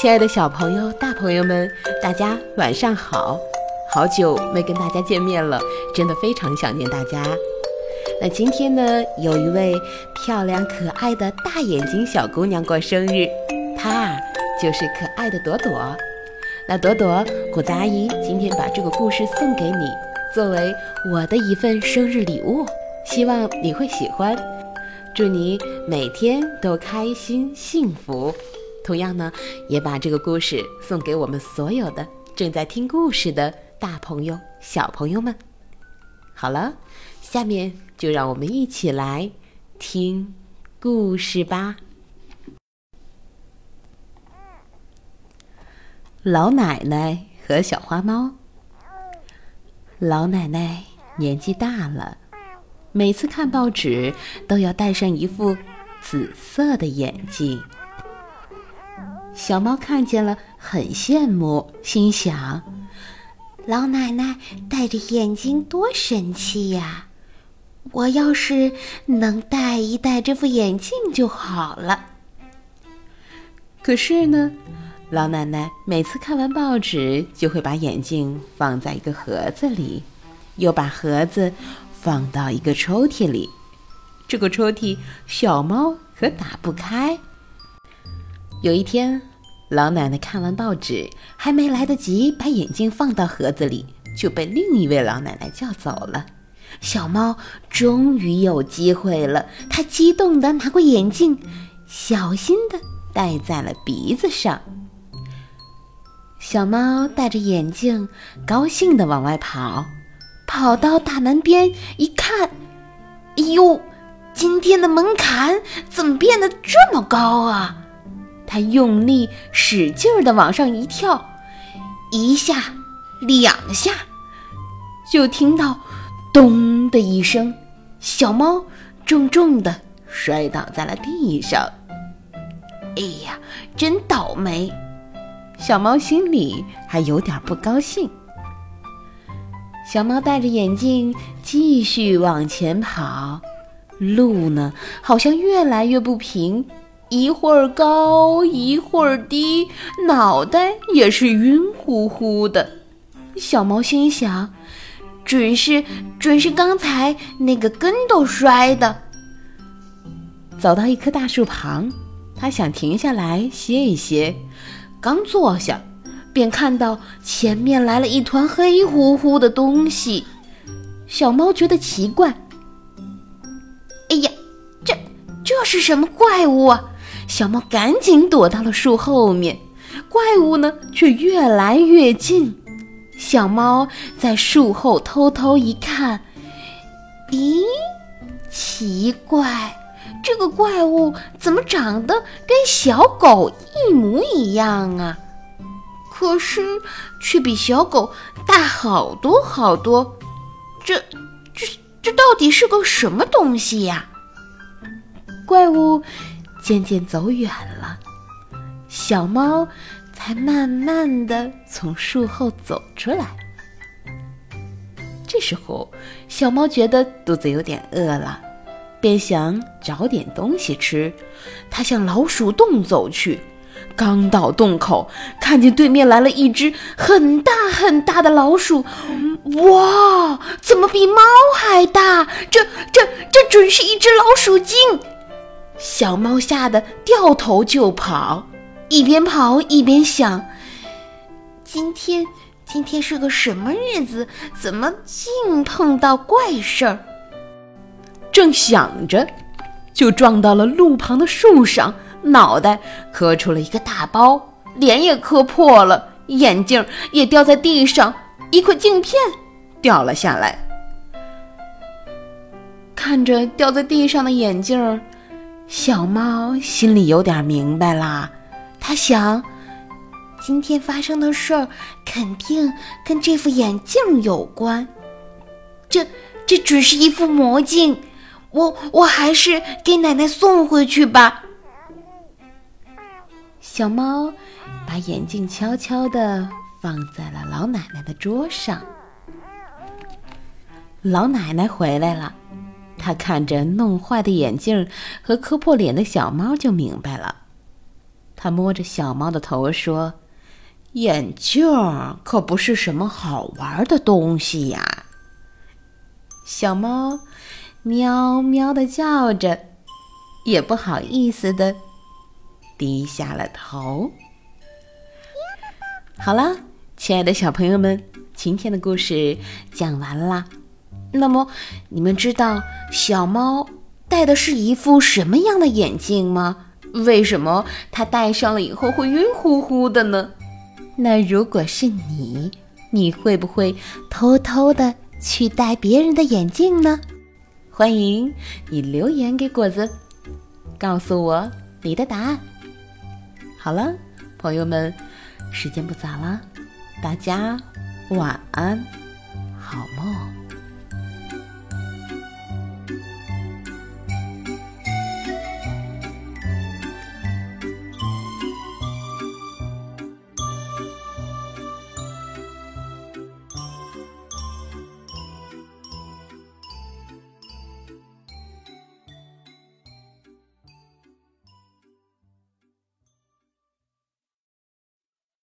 亲爱的小朋友、大朋友们，大家晚上好！好久没跟大家见面了，真的非常想念大家。那今天呢，有一位漂亮可爱的大眼睛小姑娘过生日，她啊就是可爱的朵朵。那朵朵，果子阿姨今天把这个故事送给你，作为我的一份生日礼物，希望你会喜欢。祝你每天都开心幸福。同样呢，也把这个故事送给我们所有的正在听故事的大朋友、小朋友们。好了，下面就让我们一起来听故事吧。老奶奶和小花猫。老奶奶年纪大了，每次看报纸都要戴上一副紫色的眼镜。小猫看见了，很羡慕，心想：“老奶奶戴着眼镜多神气呀！我要是能戴一戴这副眼镜就好了。”可是呢，老奶奶每次看完报纸，就会把眼镜放在一个盒子里，又把盒子放到一个抽屉里。这个抽屉小猫可打不开。有一天，老奶奶看完报纸，还没来得及把眼镜放到盒子里，就被另一位老奶奶叫走了。小猫终于有机会了，它激动地拿过眼镜，小心地戴在了鼻子上。小猫戴着眼镜，高兴地往外跑，跑到大门边一看，哎呦，今天的门槛怎么变得这么高啊！他用力使劲儿地往上一跳，一下，两下，就听到“咚”的一声，小猫重重的摔倒在了地上。哎呀，真倒霉！小猫心里还有点不高兴。小猫戴着眼镜继续往前跑，路呢，好像越来越不平。一会儿高，一会儿低，脑袋也是晕乎乎的。小猫心想：“准是，准是刚才那个跟斗摔的。”走到一棵大树旁，它想停下来歇一歇。刚坐下，便看到前面来了一团黑乎乎的东西。小猫觉得奇怪：“哎呀，这这是什么怪物啊？”小猫赶紧躲到了树后面，怪物呢却越来越近。小猫在树后偷偷一看，咦，奇怪，这个怪物怎么长得跟小狗一模一样啊？可是却比小狗大好多好多。这、这、这到底是个什么东西呀？怪物。渐渐走远了，小猫才慢慢的从树后走出来。这时候，小猫觉得肚子有点饿了，便想找点东西吃。它向老鼠洞走去，刚到洞口，看见对面来了一只很大很大的老鼠。哇，怎么比猫还大？这、这、这准是一只老鼠精！小猫吓得掉头就跑，一边跑一边想：今天今天是个什么日子？怎么净碰到怪事儿？正想着，就撞到了路旁的树上，脑袋磕出了一个大包，脸也磕破了，眼镜也掉在地上，一块镜片掉了下来。看着掉在地上的眼镜。小猫心里有点明白啦，它想，今天发生的事儿肯定跟这副眼镜有关。这这只是一副魔镜，我我还是给奶奶送回去吧。小猫把眼镜悄悄地放在了老奶奶的桌上。老奶奶回来了。他看着弄坏的眼镜和磕破脸的小猫，就明白了。他摸着小猫的头说：“眼镜可不是什么好玩的东西呀。”小猫喵喵的叫着，也不好意思的低下了头。好了，亲爱的小朋友们，今天的故事讲完啦。那么，你们知道小猫戴的是一副什么样的眼镜吗？为什么它戴上了以后会晕乎乎的呢？那如果是你，你会不会偷偷的去戴别人的眼镜呢？欢迎你留言给果子，告诉我你的答案。好了，朋友们，时间不早了，大家晚安，好梦。